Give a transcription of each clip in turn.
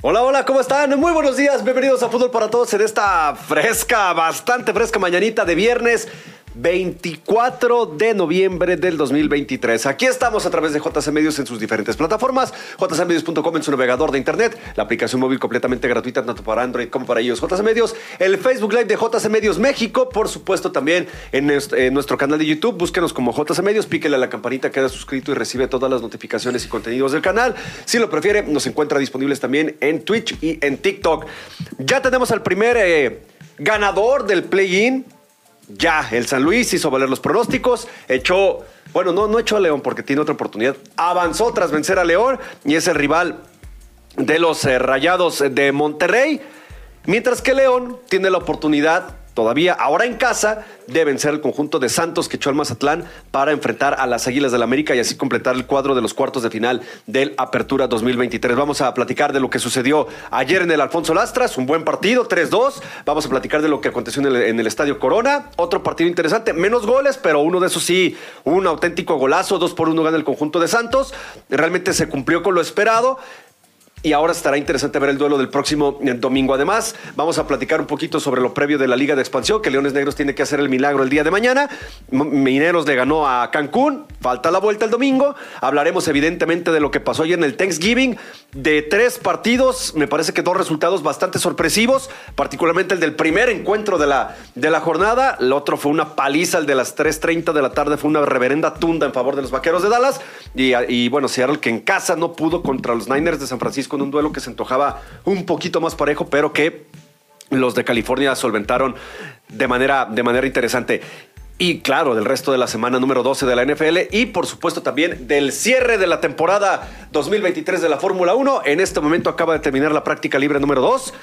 Hola, hola, ¿cómo están? Muy buenos días, bienvenidos a Fútbol para Todos en esta fresca, bastante fresca mañanita de viernes. 24 de noviembre del 2023. Aquí estamos a través de JC Medios en sus diferentes plataformas, jcmedios.com en su navegador de internet, la aplicación móvil completamente gratuita tanto para Android como para ellos, JC Medios, el Facebook Live de JC Medios México, por supuesto también en nuestro, canal de YouTube, búsquenos como JC Medios, píquele a la campanita, queda suscrito y recibe todas las notificaciones y contenidos del canal. Si lo prefiere, nos encuentra disponibles también en Twitch y en TikTok. Ya tenemos al primer eh, ganador del play-in ya, el San Luis hizo valer los pronósticos, echó, bueno, no, no echó a León porque tiene otra oportunidad, avanzó tras vencer a León y es el rival de los eh, Rayados de Monterrey, mientras que León tiene la oportunidad todavía ahora en casa deben ser el conjunto de Santos que echó al Mazatlán para enfrentar a las Águilas del la América y así completar el cuadro de los cuartos de final del Apertura 2023. Vamos a platicar de lo que sucedió ayer en el Alfonso Lastras, un buen partido, 3-2. Vamos a platicar de lo que aconteció en el, Estadio Corona, otro partido interesante, menos goles, pero uno de esos sí, un auténtico golazo, 2 por 1 gana el conjunto de Santos. Realmente se cumplió con lo esperado. Y ahora estará interesante ver el duelo del próximo eh, domingo. Además, vamos a platicar un poquito sobre lo previo de la Liga de Expansión, que Leones Negros tiene que hacer el milagro el día de mañana. Mineros le ganó a Cancún, falta la vuelta el domingo. Hablaremos evidentemente de lo que pasó ayer en el Thanksgiving, de tres partidos, me parece que dos resultados bastante sorpresivos, particularmente el del primer encuentro de la, de la jornada. El otro fue una paliza, el de las 3.30 de la tarde fue una reverenda tunda en favor de los Vaqueros de Dallas. Y, y bueno, Seattle que en casa no pudo contra los Niners de San Francisco con un duelo que se antojaba un poquito más parejo, pero que los de California solventaron de manera, de manera interesante. Y claro, del resto de la semana número 12 de la NFL y por supuesto también del cierre de la temporada 2023 de la Fórmula 1. En este momento acaba de terminar la práctica libre número 2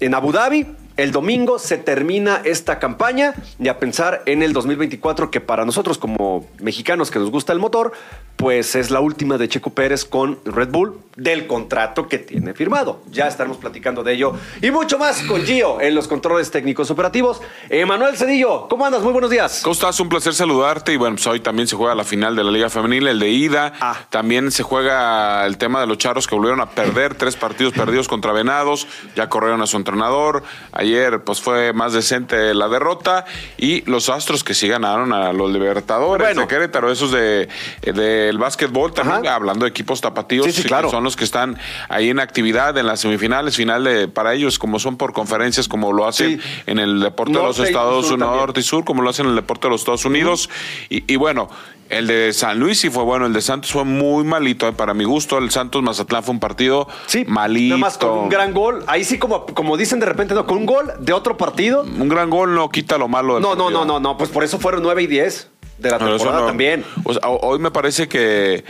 en Abu Dhabi. El domingo se termina esta campaña y a pensar en el 2024 que para nosotros como mexicanos que nos gusta el motor, pues es la última de Checo Pérez con Red Bull del contrato que tiene firmado. Ya estaremos platicando de ello y mucho más con Gio en los controles técnicos operativos. Emanuel Cedillo, ¿cómo andas? Muy buenos días. ¿Cómo estás? Un placer saludarte y bueno, pues hoy también se juega la final de la Liga Femenil, el de ida. Ah. También se juega el tema de los charros que volvieron a perder tres partidos perdidos contra Venados, ya corrieron a su entrenador. Ayer pues fue más decente la derrota y los Astros que sí ganaron a los Libertadores de Querétaro, esos de, del básquetbol también, hablando de equipos tapatíos, sí, claro. son los que están ahí en actividad en las semifinales, final de, para ellos, como son por conferencias, como lo hacen en el deporte de los Estados Unidos, norte y sur, como lo hacen en el deporte de los Estados Unidos. y, y bueno, el de San Luis sí fue bueno, el de Santos fue muy malito, eh, para mi gusto. El Santos Mazatlán fue un partido sí, malito. Nada más con un gran gol. Ahí sí, como, como dicen de repente, no, con un gol de otro partido. Un gran gol no quita lo malo del No, no, no, no, no. Pues por eso fueron 9 y 10 de la temporada también. hoy me parece que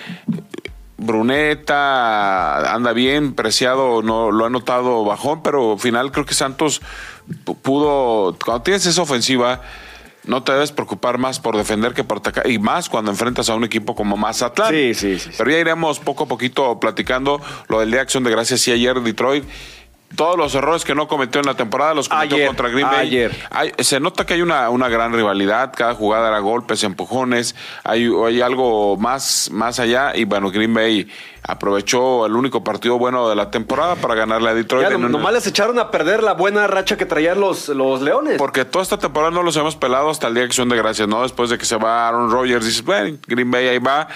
Bruneta anda bien, Preciado no lo ha notado bajón, pero al final creo que Santos pudo, cuando tienes esa ofensiva, no te debes preocupar más por defender que por atacar, y más cuando enfrentas a un equipo como Mazatlán. Sí, sí, sí. Pero ya iremos poco a poquito platicando lo del Día de Acción de Gracias. Sí, ayer Detroit todos los errores que no cometió en la temporada los cometió contra Green Bay. Ayer. se nota que hay una, una gran rivalidad, cada jugada era golpes, empujones, hay, hay algo más, más allá y bueno, Green Bay aprovechó el único partido bueno de la temporada para ganarle a Detroit. Ya, nomás les echaron a perder la buena racha que traían los, los Leones. Porque toda esta temporada no los hemos pelado hasta el día de acción de gracias, ¿no? Después de que se va Aaron Rodgers, dices, bueno, Green Bay ahí va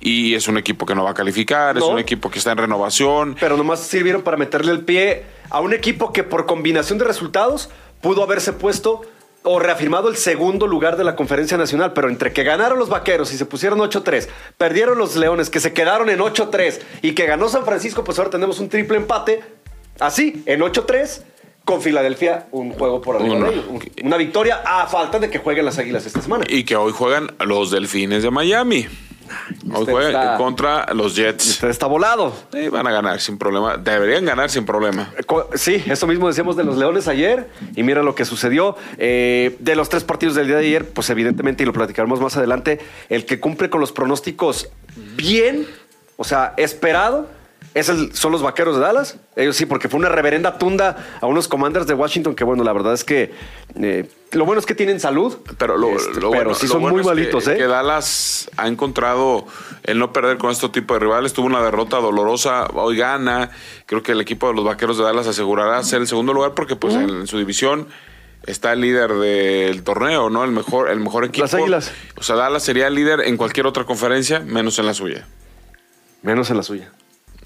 y es un equipo que no va a calificar, es un equipo que está en renovación. Pero nomás sirvieron para meterle el pie a un equipo que por combinación de resultados pudo haberse puesto o reafirmado el segundo lugar de la conferencia nacional, pero entre que ganaron los vaqueros y se pusieron 8-3, perdieron los leones que se quedaron en 8-3 y que ganó San Francisco, pues ahora tenemos un triple empate, así, en 8-3 con Filadelfia un juego por arriba de ellos. Una victoria a falta de que jueguen las Águilas esta semana. Y que hoy juegan los Delfines de Miami. Hoy juega contra los Jets. Usted está volado. Sí, van a ganar sin problema. Deberían ganar sin problema. Eh, sí, eso mismo decíamos de los Leones ayer. Y mira lo que sucedió. Eh, de los tres partidos del día de ayer, pues evidentemente, y lo platicaremos más adelante, el que cumple con los pronósticos bien, o sea, esperado, es el, son los vaqueros de Dallas. Ellos sí, porque fue una reverenda tunda a unos commanders de Washington que, bueno, la verdad es que eh, lo bueno es que tienen salud, pero, lo, este, lo pero bueno- sí son bueno muy es que- malitos, ¿eh? Que Dallas ha encontrado el no perder con este tipo de rivales. Tuvo una derrota dolorosa, hoy gana. Creo que el equipo de los vaqueros de Dallas asegurará ser el segundo lugar porque, pues, en, su división está el líder del torneo, ¿no? El mejor, el mejor equipo. Las Águilas. O sea, Dallas sería el líder en cualquier otra conferencia, menos en la suya. Menos en la suya.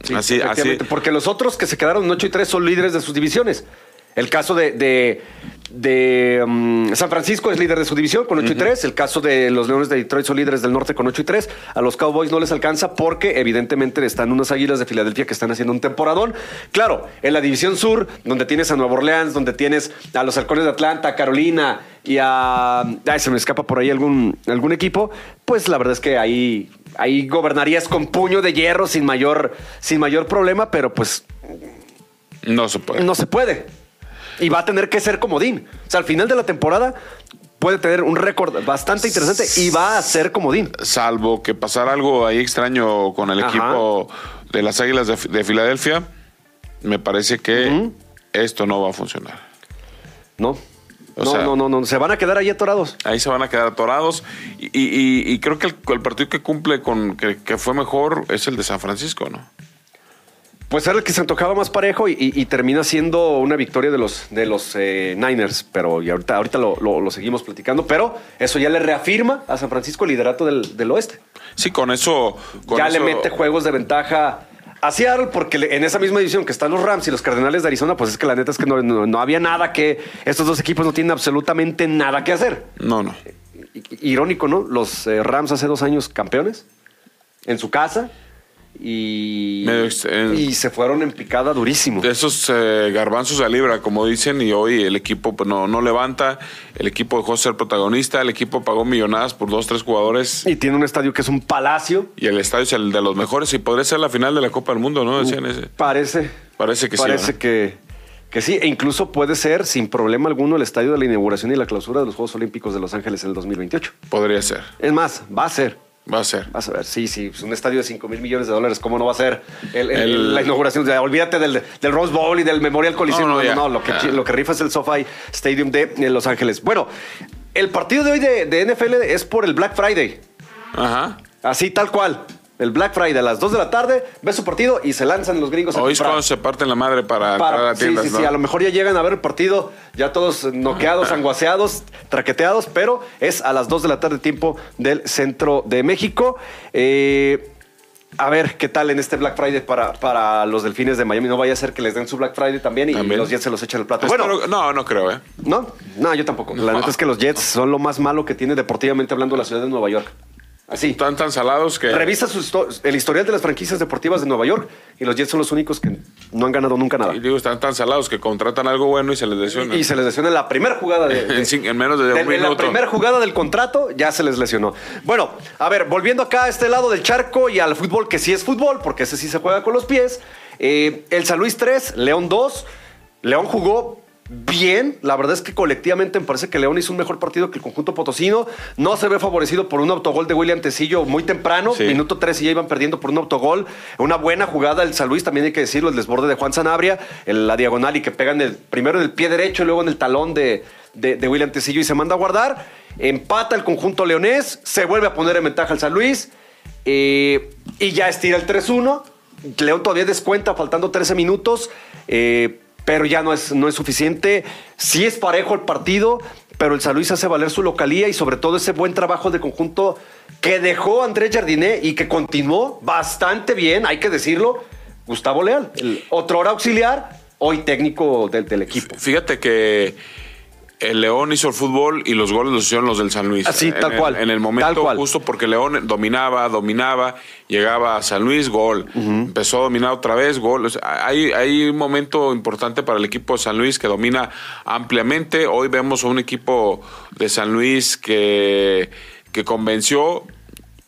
Sí, Así- Porque los otros que se quedaron en 8 y 3 son líderes de sus divisiones. El caso de, de, de, mm, San Francisco es líder de su división con 8 y 3. El caso de los Leones de Detroit son líderes del norte con 8 y 3. A los Cowboys no les alcanza porque evidentemente están unas águilas de Filadelfia que están haciendo un temporadón. Claro, en la división sur, donde tienes a Nueva Orleans, donde tienes a los halcones de Atlanta, Carolina y a... Ay, se me escapa por ahí algún, algún equipo. Pues la verdad es que ahí, ahí gobernarías con puño de hierro sin mayor, sin mayor problema, pero pues No se puede. no se puede. Y va a tener que ser comodín. O sea, al final de la temporada puede tener un récord bastante interesante y va a ser comodín. Salvo que pasara algo ahí extraño con el Ajá. equipo de las Águilas de, de Filadelfia, me parece que esto no va a funcionar. No. O no, sea- no, no, no. Se van a quedar ahí atorados. Ahí se van a quedar atorados. Y, y- creo que el, el partido que cumple con que, que fue mejor es el de San Francisco, ¿no? Pues era el que se antojaba más parejo y, termina siendo una victoria de los, de los eh, Niners. Pero y ahorita, ahorita lo, lo- lo seguimos platicando. Pero eso ya le reafirma a San Francisco el liderato del, del oeste. Sí, con eso. con ya le mete juegos de ventaja a Seattle porque en esa misma división que están los Rams y los Cardenales de Arizona, pues es que la neta es que no, no- no había nada que... Estos dos equipos no tienen absolutamente nada que hacer. No, no. Irónico, ¿no? Los eh, Rams hace dos años campeones en su casa y, eh. y se fueron en picada durísimo. Esos eh, garbanzos a libra, como dicen, y hoy el equipo pues, no, no levanta. El equipo dejó de ser protagonista. El equipo pagó millonadas por dos, tres jugadores. Y tiene un estadio que es un palacio. Y el estadio es el de los mejores. Y podría ser la final de la Copa del Mundo, ¿no? Decían ese. Parece. Parece que sí, Parece que, que sí. E incluso puede ser, sin problema alguno, el estadio de la inauguración y la clausura de los Juegos Olímpicos de Los Ángeles en el 2028. Podría ser. Es más, va a ser. Va a ser. Vas a ver, sí, sí, pues un estadio de 5 mil millones de dólares, ¿cómo no va a ser el- el- El- la inauguración? O sea, olvídate del, del Rose Bowl y del Memorial Coliseum. No, No, lo, que, Ah. lo que rifa es el SoFi Stadium de, Los Ángeles. Bueno, el partido de hoy de, de NFL es por el Black Friday, Ajá. así tal cual. El Black Friday a las 2 de la tarde, ve su partido y se lanzan los gringos Hoy es cuando se parten la madre para, entrar a Para, las sí, sí, ¿no? sí, a lo mejor ya llegan a ver el partido, ya todos noqueados, anguaseados, traqueteados, pero es a las 2 de la tarde, tiempo del centro de México. Eh, a ver qué tal en este Black Friday para, para los delfines de Miami. No vaya a ser que les den su Black Friday también y También. los Jets se los echan el plato. Espero- Bueno, no, no creo, ¿eh? no, no, yo tampoco. La No. neta es que los Jets son lo más malo que tiene deportivamente hablando la ciudad de Nueva York. Así. Están tan salados que. Revisa su histo- el historial de las franquicias deportivas de Nueva York y los Jets son los únicos que no han ganado nunca nada. Y digo, están tan salados que contratan algo bueno y se les lesiona. Y se les lesiona en la primera jugada de, de- En menos de un en la minuto. primera jugada del contrato ya se les lesionó. Bueno, a ver, volviendo acá a este lado del charco y al fútbol, que sí es fútbol, porque ese sí se juega con los pies. eh, el San Luis 3, León 2. León jugó bien. La verdad es que colectivamente me parece que León hizo un mejor partido que el conjunto potosino. No se ve favorecido por un autogol de William Tecillo muy temprano. Sí. Minuto 3 y ya iban perdiendo por un autogol. Una buena jugada del San Luis, también hay que decirlo, el desborde de Juan Sanabria, el- la diagonal y que pegan el, primero en el pie derecho y luego en el talón de, de- de William Tecillo y se manda a guardar. Empata el conjunto leonés, se vuelve a poner en ventaja el San Luis eh, y ya estira el 3-1. León todavía descuenta, faltando 13 minutos, eh, pero ya no es, no es suficiente. Sí es parejo el partido, pero el San Luis hace valer su localía y sobre todo ese buen trabajo de conjunto que dejó Andrés Jardiné y que continuó bastante bien, hay que decirlo, Gustavo Leal, el otro hora auxiliar, hoy técnico del, del equipo. Fíjate que el León hizo el fútbol y los goles los hicieron los del San Luis. Así, En tal el- cual, En el momento justo porque León dominaba, dominaba, llegaba a San Luis, gol. Empezó a dominar otra vez, gol. O sea, hay, hay un momento importante para el equipo de San Luis que domina ampliamente. Hoy vemos a un equipo de San Luis que, que convenció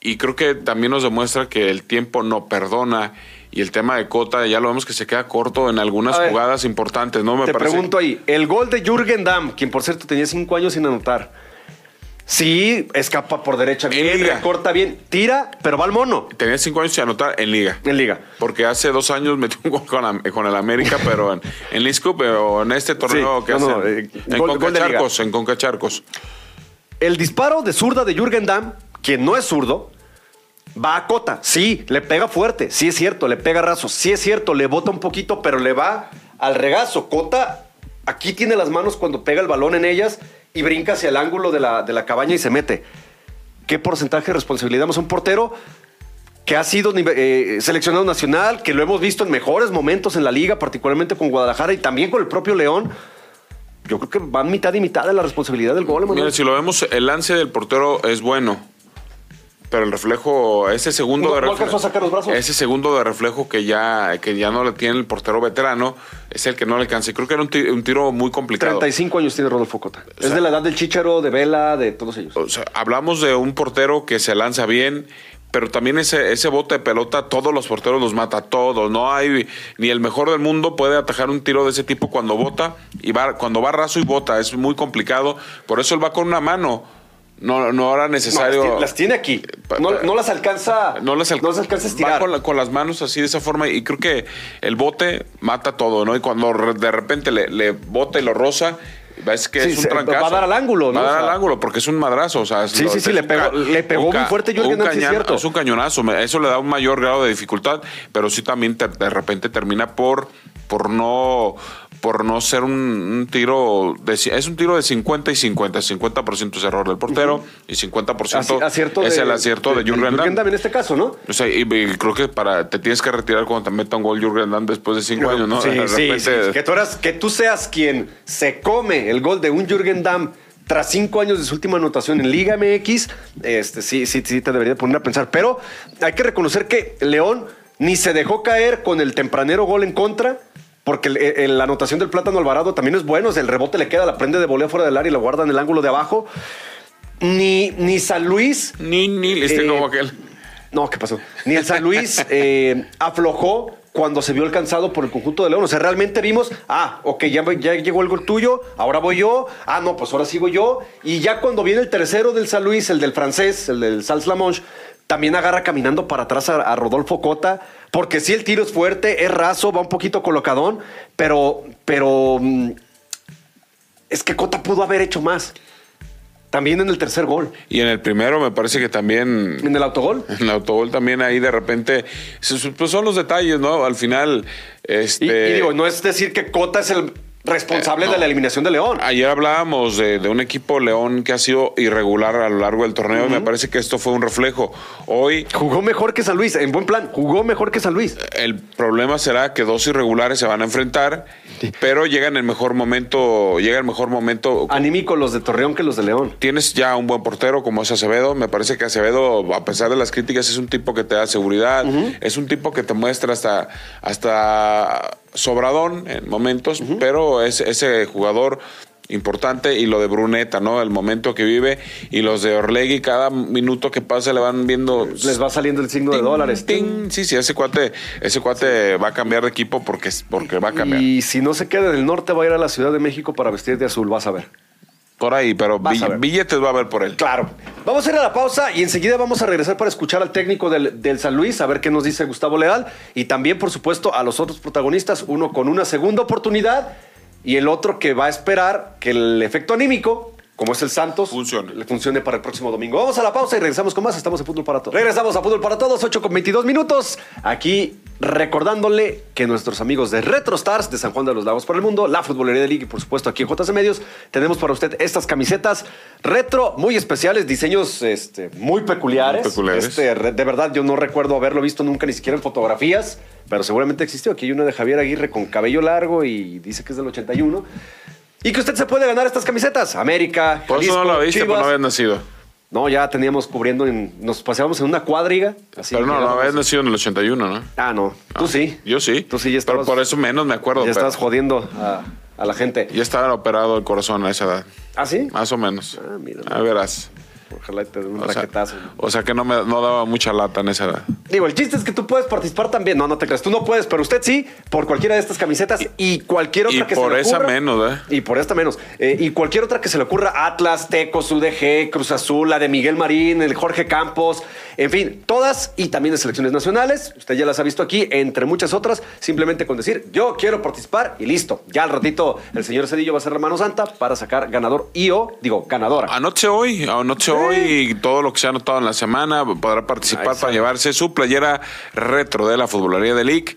y creo que también nos demuestra que el tiempo no perdona. Y el tema de Cota, ya lo vemos que se queda corto en algunas ver, jugadas importantes, ¿no? Me Te parece. pregunto ahí, el gol de Jürgen Damm, quien por cierto tenía cinco años sin anotar, Sí, escapa por derecha bien, corta bien, tira, pero va al mono. Tenía cinco años sin anotar en Liga. En Liga. Porque hace dos años metió un gol con, el América, pero en, en Lisco, pero en este torneo que hace. Eh, en Concacharcos, en Concacharcos. El disparo de zurda de Jürgen Damm, quien no es zurdo, va a cota. Sí, le pega fuerte. Sí es cierto, le pega raso. Sí es cierto, le bota un poquito, pero le va al regazo. Cota aquí tiene las manos cuando pega el balón en ellas y brinca hacia el ángulo de la, de la cabaña y se mete. ¿Qué porcentaje de responsabilidad a un portero que ha sido eh, seleccionado nacional, que lo hemos visto en mejores momentos en la liga, particularmente con Guadalajara y también con el propio León? Yo creo que van mitad y mitad de la responsabilidad del gol. Mira, si lo vemos, el lance del portero es bueno pero el reflejo, ese segundo de reflejo, ese segundo de reflejo que ya, que ya no le tiene el portero veterano, es el que no le alcanza. Creo que era un tiro, muy complicado. 35 años tiene Rodolfo Cota. es de la edad del Chicharo, de Vela, de todos ellos. O sea, hablamos de un portero que se lanza bien, pero también ese, ese bote de pelota, todos los porteros los mata, todos. No hay ni el mejor del mundo puede atajar un tiro de ese tipo cuando bota y va, cuando va raso y bota. Es muy complicado. Por eso él va con una mano no, no era necesario. las, tiene aquí. No, las alcanza. No las, alcanza a estirar. con, las manos así de esa forma. Y creo que el bote mata todo, ¿no? Y cuando de repente le, le bota y lo roza. Ves que es un trancazo. Va a dar al ángulo, ¿no? Va a dar al ángulo porque es un madrazo. O sea, sí, sí, sí, le pegó, le pegó muy fuerte Jürgen un cierto. Es un cañonazo. Eso le da un mayor grado de dificultad, pero sí también de repente termina por, por no por no ser un, tiro, de, es un tiro de 50 y 50, 50% es error del portero y 50% es el acierto de, Jürgen Damm. en este caso, ¿no? O sea, y, creo que para te tienes que retirar cuando te meta un gol Jürgen Damm después de 5 años, ¿no? Sí, sí, Que, tú eras, que tú seas quien se come el gol de un Jürgen Damm tras cinco años de su última anotación en Liga MX, este, sí, sí, sí te debería poner a pensar. Pero hay que reconocer que León ni se dejó caer con el tempranero gol en contra, porque la anotación del plátano Alvarado también es bueno. el rebote le queda, la prende de volea fuera del área y la guarda en el ángulo de abajo. Ni, ni San Luis. Ni, ni, este como aquel. No, ¿qué pasó? Ni el San Luis eh, aflojó cuando se vio alcanzado por el conjunto de León. O sea, realmente vimos, ah, ok, ya, ya llegó el gol tuyo, ahora voy yo, ah, no, pues ahora sigo yo. Y ya cuando viene el tercero del San Luis, el del francés, el del Sals Lamonche, también agarra caminando para atrás a, Rodolfo Cota, porque sí el tiro es fuerte, es raso, va un poquito colocadón, pero, pero mm, es que Cota pudo haber hecho más. También en el tercer gol. Y en el primero me parece que también... ¿En el autogol? En el autogol también ahí de repente... Pues son los detalles, ¿no? Al final... Este... y digo, no es decir que Cota es el responsable de la eliminación de León. Ayer hablábamos de, un equipo León que ha sido irregular a lo largo del torneo y me parece que esto fue un reflejo. Hoy... Jugó mejor que San Luis, en buen plan, jugó mejor que San Luis. El problema será que dos irregulares se van a enfrentar, pero llega en el mejor momento, llega el mejor momento... Anímico los de Torreón que los de León. Tienes ya un buen portero como es Acevedo, me parece que Acevedo, a pesar de las críticas, es un tipo que te da seguridad, es un tipo que te muestra hasta... hasta sobradón en momentos, pero es ese jugador importante y lo de Bruneta, ¿no? El momento que vive y los de Orlegui cada minuto que pasa le van viendo les va saliendo el signo de dólares. Sí, sí, ese cuate ese cuate va a cambiar de equipo porque porque va a cambiar. Y si no se queda en el norte va a ir a la Ciudad de México para vestir de azul, vas a ver. Por ahí, pero billetes va a haber por él. Claro. Vamos a ir a la pausa y enseguida vamos a regresar para escuchar al técnico del, del, San Luis, a ver qué nos dice Gustavo Leal. Y también, por supuesto, a los otros protagonistas, uno con una segunda oportunidad y el otro que va a esperar que el efecto anímico como es el Santos, funcione. le funcione para el próximo domingo. Vamos a la pausa y regresamos con más. Estamos en Fútbol para Todos. Regresamos a Fútbol para Todos, 8 con 22 minutos. Aquí recordándole que nuestros amigos de RetroStars de San Juan de los Lagos por el Mundo, la Futbolería de Liga y por supuesto aquí en JC Medios, tenemos para usted estas camisetas retro muy especiales, diseños este, muy peculiares. peculiares. Este, de verdad, yo no recuerdo haberlo visto nunca ni siquiera en fotografías, pero seguramente existió. Aquí hay una de Javier Aguirre con cabello largo y dice que es del 81. Y que usted se puede ganar estas camisetas. América, Por eso no lo viste, no habías nacido. No, ya teníamos cubriendo, nos paseábamos en una cuadriga. pero no, no habías nacido en el 81, ¿no? Ah, no. Tú sí. Yo sí. Tú sí ya estabas. Pero por eso menos me acuerdo. Ya estabas jodiendo a, la gente. Ya estaba operado el corazón a esa edad. ¿Ah, sí? Más o menos. Ah, mira. A verás. Ojalá te den un raquetazo. o sea que no me no daba mucha lata en esa edad. Digo, el chiste es que tú puedes participar también. No, no te creas. Tú no puedes, pero usted sí, por cualquiera de estas camisetas y, cualquier otra y que se le ocurra. por esa menos, ¿eh? Y por esta menos. Eh, y cualquier otra que se le ocurra, Atlas, Tecos, UDG, Cruz Azul, la de Miguel Marín, el Jorge Campos, en fin, todas y también de selecciones nacionales. Usted ya las ha visto aquí, entre muchas otras. Simplemente con decir, yo quiero participar y listo. Ya al ratito el señor Cedillo va a ser la mano santa para sacar ganador y o, digo, ganadora. Anoche hoy, anoche hoy y todo lo que se ha anotado en la semana podrá participar para llevarse su playera retro de la futbolería de League.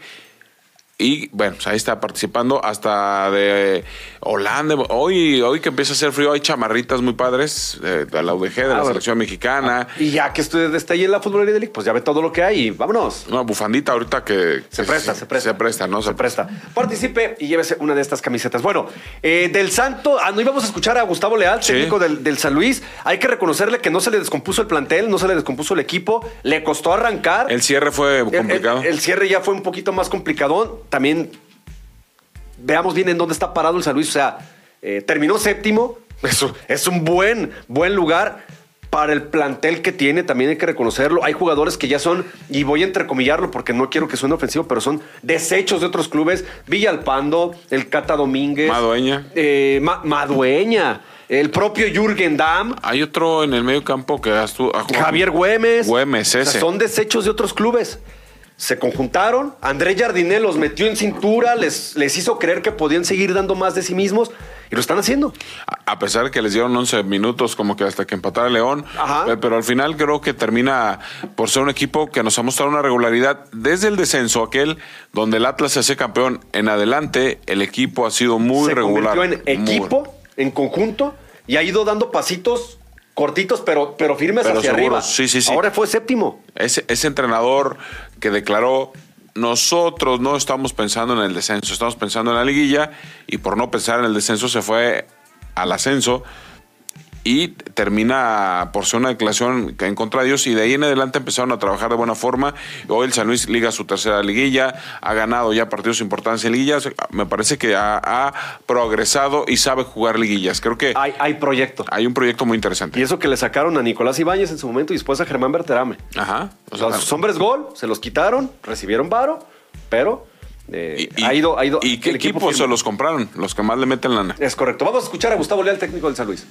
Y bueno, pues ahí está participando hasta de Holanda. Hoy, hoy que empieza a hacer frío, hay chamarritas muy padres de, la UDG, de la ah, selección mexicana. y ya que usted está ahí en la de League, pues ya ve todo lo que hay y vámonos. Una bufandita ahorita que. Se presta, se, presta. Se presta, ¿no? Se, presta. Participe y llévese una de estas camisetas. Bueno, eh, del Santo, ah, no íbamos a escuchar a Gustavo Leal, técnico del, del, San Luis. Hay que reconocerle que no se le descompuso el plantel, no se le descompuso el equipo, le costó arrancar. El cierre fue complicado. el, el cierre ya fue un poquito más complicadón también veamos bien en dónde está parado el San Luis. O sea, eh, terminó séptimo. Eso es un buen, buen lugar para el plantel que tiene, también hay que reconocerlo. Hay jugadores que ya son, y voy a entrecomillarlo porque no quiero que suene ofensivo, pero son desechos de otros clubes. Villalpando, el Cata Domínguez. Madueña. Eh, Madueña. El propio Jürgen Damm. Hay otro en el medio campo que ha Javier Güemes. Güemes, ese. son desechos de otros clubes se conjuntaron, André Jardinel los metió en cintura, les, les hizo creer que podían seguir dando más de sí mismos y lo están haciendo. A pesar de que les dieron 11 minutos como que hasta que empatara León, eh, pero al final creo que termina por ser un equipo que nos ha mostrado una regularidad desde el descenso aquel donde el Atlas se hace campeón en adelante, el equipo ha sido muy se regular. en equipo, en conjunto y ha ido dando pasitos cortitos, pero, pero firmes hacia arriba. Sí, sí, sí. Ahora fue séptimo. Ese, ese entrenador que declaró nosotros no estamos pensando en el descenso, estamos pensando en la liguilla y por no pensar en el descenso se fue al ascenso y termina por ser una declaración en contra de ellos y de ahí en adelante empezaron a trabajar de buena forma. Hoy el San Luis liga su tercera liguilla, ha ganado ya partidos importantes en liguillas, me parece que ha, progresado y sabe jugar liguillas. Creo que hay, hay proyecto. Hay un proyecto muy interesante. Y eso que le sacaron a Nicolás Ibáñez en su momento y después a Germán Berterame. Ajá. O sea, sus hombres gol, se los quitaron, recibieron varo, pero eh, ha ido, ha ido. ¿Y qué equipo se los compraron? Los que más le meten lana. Es correcto. Vamos a escuchar a Gustavo Leal, técnico del San Luis.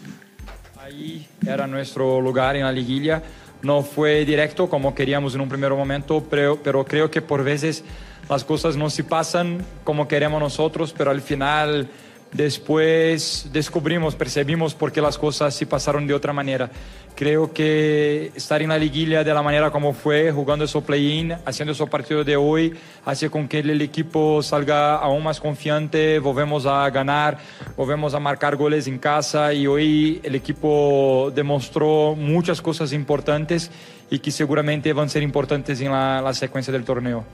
Era nuestro lugar en la liguilla. No fue directo como queríamos en un primer momento, pero creo que por veces las cosas no se pasan como queremos nosotros, pero al final después descubrimos, percibimos por qué las cosas se pasaron de otra manera. Creo que estar en la liguilla de la manera como fue, jugando su play-in, haciendo su partido de hoy, hace con que el equipo salga aún más confiante, volvemos a ganar, volvemos a marcar goles en casa y hoy el equipo demostró muchas cosas importantes y que seguramente van a ser importantes en la, secuencia del torneo.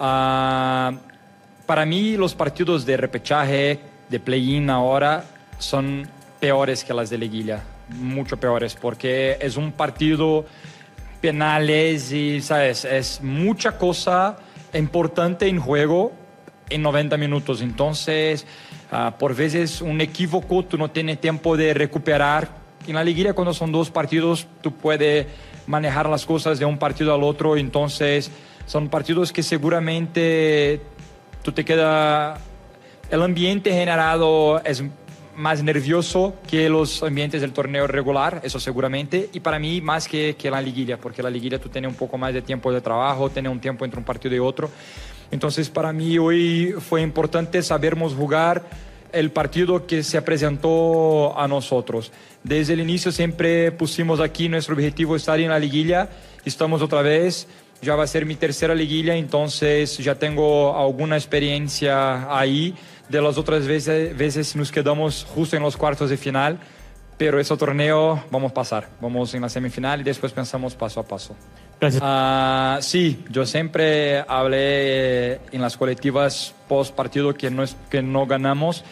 Uh, para mí los partidos de repechaje, de play-in ahora, son peores que las de liguilla mucho peores, porque es un partido penales y, ¿sabes? Es mucha cosa importante en juego en 90 minutos. Entonces, uh, por veces un equívoco, tú no tienes tiempo de recuperar. En la liguilla, cuando son dos partidos, tú puedes manejar las cosas de un partido al otro. Entonces, son partidos que seguramente tú te queda... El ambiente generado es más nervioso que los ambientes del torneo regular, eso seguramente, y para mí más que, que la liguilla, porque la liguilla tú tienes un poco más de tiempo de trabajo, tienes un tiempo entre un partido y otro. Entonces para mí hoy fue importante sabermos jugar el partido que se presentó a nosotros. Desde el inicio siempre pusimos aquí nuestro objetivo estar en la liguilla, estamos otra vez, ya va a ser mi tercera liguilla, entonces ya tengo alguna experiencia ahí de las otras veces, veces nos quedamos justo en los cuartos de final, pero ese torneo vamos a pasar, vamos en la semifinal y después pensamos paso a paso. Gracias. Uh, sí, yo siempre hablé en las colectivas post partido que no, es, que no ganamos,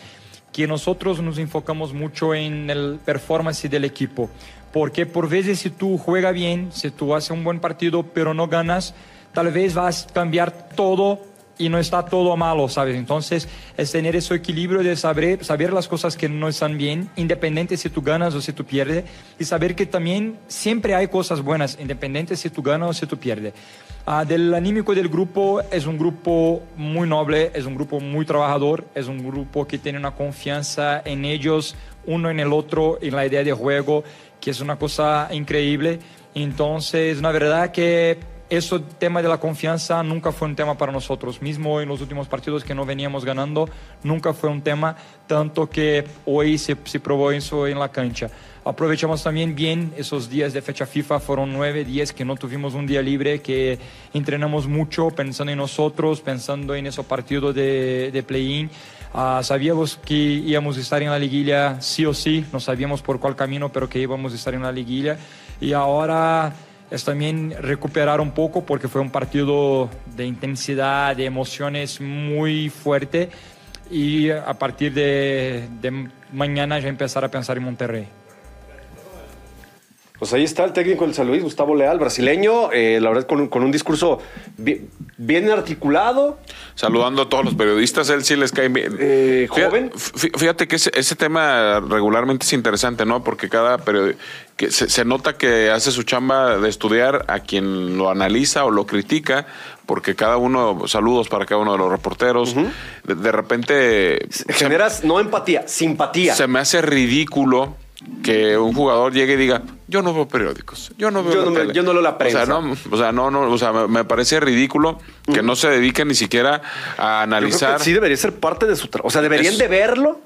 que nosotros nos enfocamos mucho en el performance del equipo, porque por veces si tú juegas bien, si tú haces un buen partido pero no ganas, tal vez vas a cambiar todo y no está todo malo, ¿sabes? Entonces es tener ese equilibrio de saber, saber las cosas que no están bien, independiente si tú ganas o si tú pierdes, y saber que también siempre hay cosas buenas, independiente si tú ganas o si tú pierdes. Ah, del anímico del grupo es un grupo muy noble, es un grupo muy trabajador, es un grupo que tiene una confianza en ellos, uno en el otro, en la idea de juego, que es una cosa increíble. Entonces, la verdad que eso tema de la confianza nunca fue un tema para nosotros. Mismo en los últimos partidos que no veníamos ganando, nunca fue un tema, tanto que hoy se, se probó eso en la cancha. Aprovechamos también bien esos días de fecha FIFA, fueron nueve días que no tuvimos un día libre, que entrenamos mucho pensando en nosotros, pensando en esos partidos de, de play-in. Ah, sabíamos que íbamos a estar en la liguilla sí o sí, no sabíamos por cuál camino, pero que íbamos a estar en la liguilla. Y ahora es también recuperar un poco porque fue un partido de intensidad, de emociones muy fuerte y a partir de, de mañana ya empezar a pensar en Monterrey. Pues ahí está el técnico del San Luis, Gustavo Leal, brasileño, eh, la verdad con, un- con un discurso bien, bien articulado. Saludando a todos los periodistas, él sí les cae bien. Eh, joven. fí- Fíjate que ese, ese tema regularmente es interesante, ¿no? Porque cada periodi- que se, se nota que hace su chamba de estudiar a quien lo analiza o lo critica, porque cada uno, saludos para cada uno de los reporteros, de, de repente se- Generas no empatía, simpatía. se me hace ridículo que un jugador llegue y diga, yo no veo periódicos, yo no veo Yo no me- tele". yo no leo la prensa. O sea, no, o sea, no, no, o sea, me, me parece ridículo que no se dediquen ni siquiera a Yo creo analizar. que sí debería ser parte de su trabajo. O sea, deberían Es- de verlo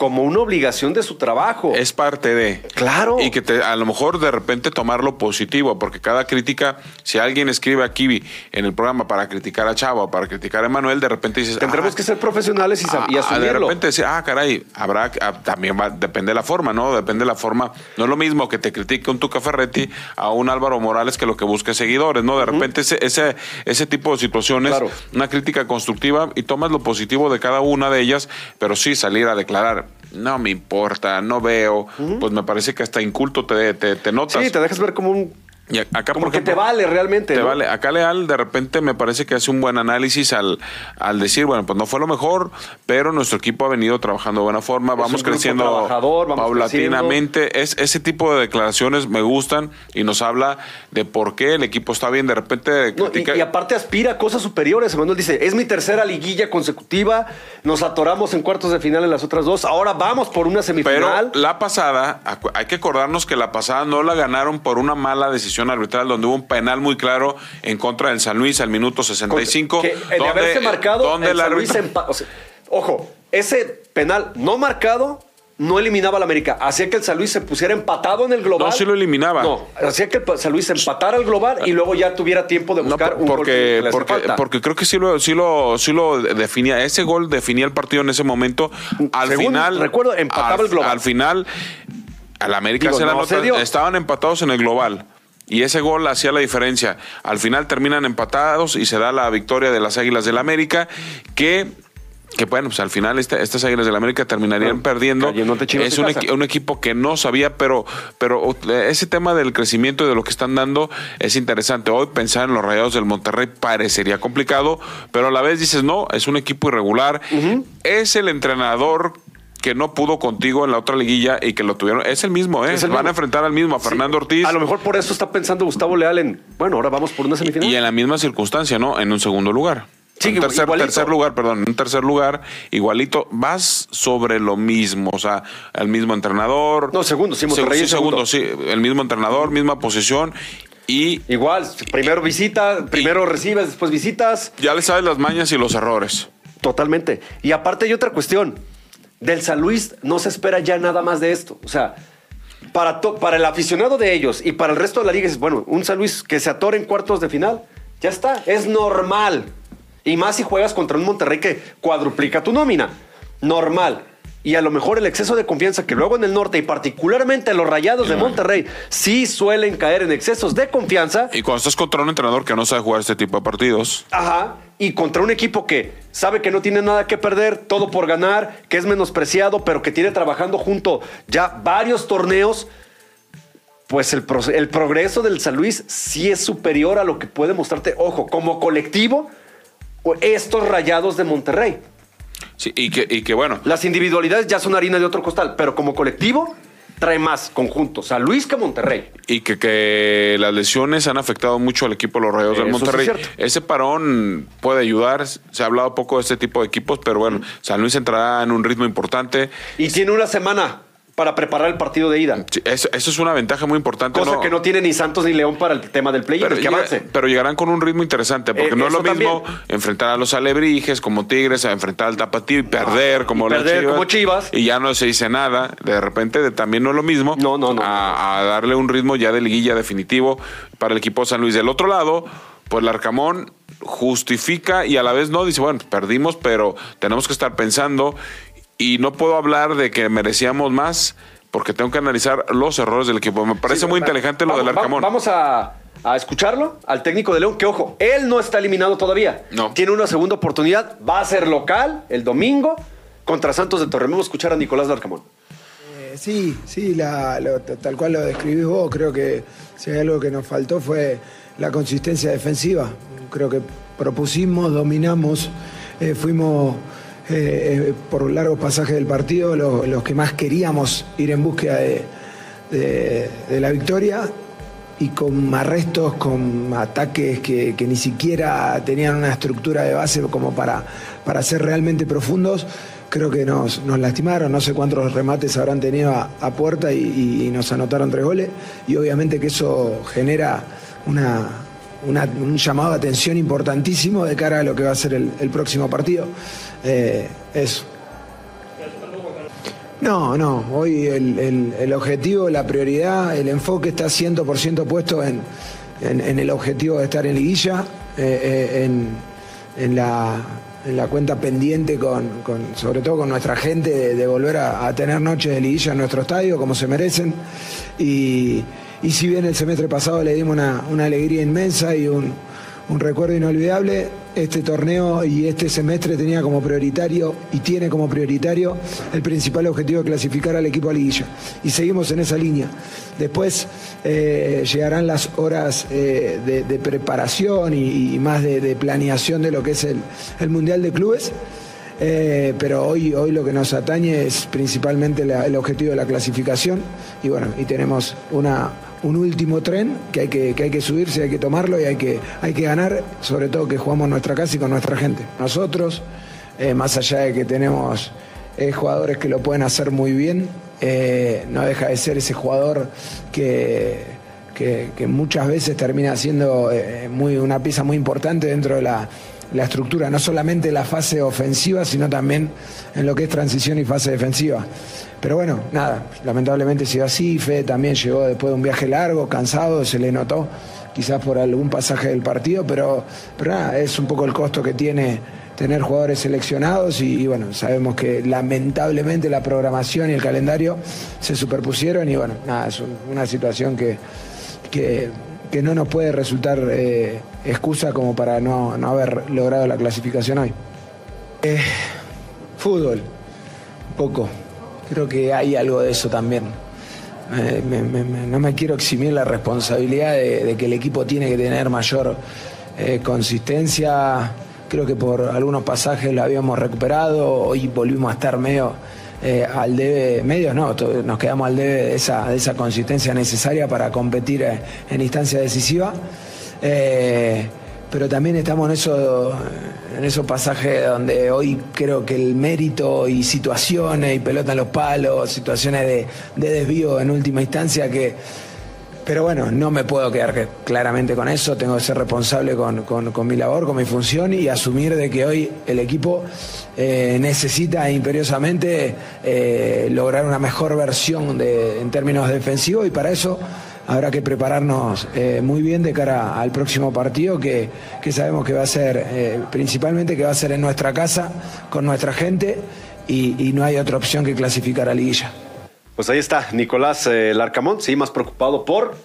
como una obligación de su trabajo. Es parte de. Claro. Y que te- a lo mejor de repente tomarlo positivo, porque cada crítica, si alguien escribe aquí en el programa para criticar a Chava o para criticar a Emanuel, de repente dices. Tendremos "Ah, que ser profesionales y, y Ah, asumirlo. de repente decir, ah, caray, habrá, ah, también va, depende de la forma, ¿no? Depende de la forma. No es lo mismo que te critique un Tuca Ferretti a un Álvaro Morales que lo que busque seguidores, ¿no? De repente ese, ese, ese tipo de situaciones, Claro. una crítica constructiva y tomas lo positivo de cada una de ellas, pero sí salir a declarar, no me importa, no veo, pues me parece que hasta inculto te, te, te notas. Sí, te dejas ver como un. Y a- acá, como por que ejemplo, te vale realmente. te ¿no? vale. Acá Leal de repente me parece que hace un buen análisis al, al decir, bueno, pues no fue lo mejor, pero nuestro equipo ha venido trabajando de buena forma, vamos creciendo vamos paulatinamente. Es, ese tipo de declaraciones me gustan y nos habla de por qué el equipo está bien. De repente No, y, aparte aspira a cosas superiores. Emanuel dice, es mi tercera liguilla consecutiva, nos atoramos en cuartos de final en las otras dos, ahora vamos por una Pero semifinal. la pasada, hay que acordarnos que la pasada no la ganaron por una mala decisión arbitral, donde hubo un penal muy claro en contra del San Luis al minuto 65. que, eh, de donde- haberse marcado, donde el San Luis empa- o sea, ojo, ese penal no marcado no eliminaba al América. Hacía que el San Luis se pusiera empatado en el global. No, sí lo eliminaba. No, hacía que el San Luis empatara el global y luego ya tuviera tiempo de No, buscar un gol que porque, porque, falta. porque creo que sí lo, sí lo, sí lo definía. Ese gol definía el partido en ese momento. Al Según final. recuerdo, empataba al, el global. Al final, al América Digo, se la no nota, se dio. estaban empatados en el global. Y ese gol hacía la diferencia. Al final terminan empatados y se da la victoria de las Águilas del América, que, que bueno, pues al final este- estas Águilas del América terminarían Claro, perdiendo. Es equi- un equipo que no sabía, pero, pero ese tema del crecimiento y de lo que están dando es interesante. Hoy pensar en los rayados del Monterrey parecería complicado, pero a la vez dices, no, es un equipo irregular. Es el entrenador que no pudo contigo en la otra liguilla y que lo tuvieron. Es el mismo, ¿eh? Es el Van mismo. a enfrentar al mismo, a Fernando Sí, Ortiz. A lo mejor por eso está pensando Gustavo Leal en, bueno, ahora vamos por una semifinal. Y en la misma circunstancia, ¿no? En un segundo lugar. Sí, en tercer, tercer lugar, perdón, en un tercer lugar, igualito, vas sobre lo mismo, o sea, el mismo entrenador. No, segundo, sí, Monterrey sí, segundo. segundo, sí, el mismo entrenador, misma posición y Igual, primero visita, primero recibes, después visitas. ya le sabes las mañas y los errores. Totalmente. Y aparte hay otra cuestión. Del San Luis no se espera ya nada más de esto. O sea, para, to- para el aficionado de ellos y para el resto de la liga, es bueno, un San Luis que se atore en cuartos de final, ya está, es normal. Y más si juegas contra un Monterrey que cuadruplica tu nómina. Normal. Y a lo mejor el exceso de confianza que luego en el norte y particularmente los rayados de Monterrey sí suelen caer en excesos de confianza. Y cuando estás contra un entrenador que no sabe jugar este tipo de partidos, Ajá. Y contra un equipo que sabe que no tiene nada que perder, todo por ganar, que es menospreciado, pero que tiene trabajando junto ya varios torneos, pues el, proce- el progreso del San Luis sí es superior a lo que puede mostrarte, ojo, como colectivo estos rayados de Monterrey. Sí, y que, y que bueno. Las individualidades ya son harina de otro costal, pero como colectivo trae más conjuntos San Luis que Monterrey. Y que, que, las lesiones han afectado mucho al equipo de los Rayos del Monterrey. Ese parón puede ayudar. Se ha hablado poco de este tipo de equipos, pero bueno, San Luis entrará en un ritmo importante. Y tiene una semana para preparar el partido de ida. eso, es una ventaja muy importante. Cosa que no tiene ni Santos ni León para el tema del play. Pero, pero llegarán con un ritmo interesante, porque eh, no es lo mismo enfrentar a los alebrijes como Tigres, a enfrentar al Tapatío y perder como perder Chivas, como Chivas. Y ya no se dice nada. De repente también no es lo mismo. No, no, no. A, darle un ritmo ya de liguilla definitivo para el equipo San Luis. Del otro lado, pues el Arcamón justifica y a la vez no, dice, bueno, perdimos, pero tenemos que estar pensando y no puedo hablar de que merecíamos más porque tengo que analizar los errores del equipo. Me parece muy inteligente lo del Arcamón. Vamos a, escucharlo al técnico de León, que ojo, él no está eliminado todavía. No. Tiene una segunda oportunidad, va a ser local el domingo contra Santos de Torre. Vamos a escuchar a Nicolás Larcamón. Eh, sí, sí, tal cual lo describís vos, creo que si hay algo que nos faltó fue la consistencia defensiva. Creo que propusimos, dominamos, eh, fuimos eh, por largos pasajes del partido, los que más queríamos ir en búsqueda de, la victoria y con arrestos, con ataques que, ni siquiera tenían una estructura de base como para, para ser realmente profundos, creo que nos, lastimaron, no sé cuántos remates habrán tenido a, puerta y, nos anotaron tres goles. Y obviamente que eso genera una, un llamado de atención importantísimo de cara a lo que va a ser el próximo partido. Eh, eso. No, no, hoy el, objetivo, la prioridad, el enfoque está 100% puesto en, en, el objetivo de estar en liguilla, eh, eh, en, la, cuenta pendiente, con, sobre todo con nuestra gente, de, volver a, tener noches de liguilla en nuestro estadio, como se merecen. Y, si bien el semestre pasado le dimos una alegría inmensa y un, un recuerdo inolvidable. Este torneo y este semestre tenía como prioritario y tiene como prioritario el principal objetivo de clasificar al equipo a liguilla. Y seguimos en esa línea. Después eh, llegarán las horas eh, de, preparación y, más de, planeación de lo que es el, Mundial de Clubes. Eh, pero hoy, hoy lo que nos atañe es principalmente el objetivo de la clasificación y bueno, y tenemos una, un último tren que hay que, que hay que subirse, hay que tomarlo y hay que, hay que ganar, sobre todo que jugamos nuestra casa y con nuestra gente. Nosotros, eh, más allá de que tenemos eh, jugadores que lo pueden hacer muy bien, eh, no deja de ser ese jugador que, que, muchas veces termina siendo muy, una pieza muy importante dentro de la, la estructura, no solamente la fase ofensiva, sino también en lo que es transición y fase defensiva. Pero bueno, nada, lamentablemente sido así. Fede también llegó después de un viaje largo, cansado, se le notó, quizás por algún pasaje del partido, pero, pero nada, es un poco el costo que tiene tener jugadores seleccionados y, bueno, sabemos que lamentablemente la programación y el calendario se superpusieron y bueno, nada, es una situación que, que, no nos puede resultar eh, excusa como para no, haber logrado la clasificación hoy. Eh, fútbol, poco. Creo que hay algo de eso también. no me quiero eximir la responsabilidad de, que el equipo tiene que tener mayor eh, consistencia. Creo que por algunos pasajes lo habíamos recuperado, hoy volvimos a estar medio eh, al debe, medio no, nos quedamos al debe de esa, de esa consistencia necesaria para competir eh, en instancia decisiva pero también estamos en, eso, en esos pasajes donde hoy creo que el mérito y situaciones y pelota en los palos, situaciones de, desvío en última instancia que... Pero bueno, no me puedo quedar claramente con eso, tengo que ser responsable con, mi labor, con mi función y asumir de que hoy el equipo eh, necesita imperiosamente eh, lograr una mejor versión de, en términos defensivos y para eso habrá que prepararnos eh, muy bien de cara al próximo partido que, sabemos que va a ser, eh, principalmente que va a ser en nuestra casa, con nuestra gente y, no hay otra opción que clasificar a liguilla. Pues ahí está, Nicolás eh, Larcamón, sí, más preocupado por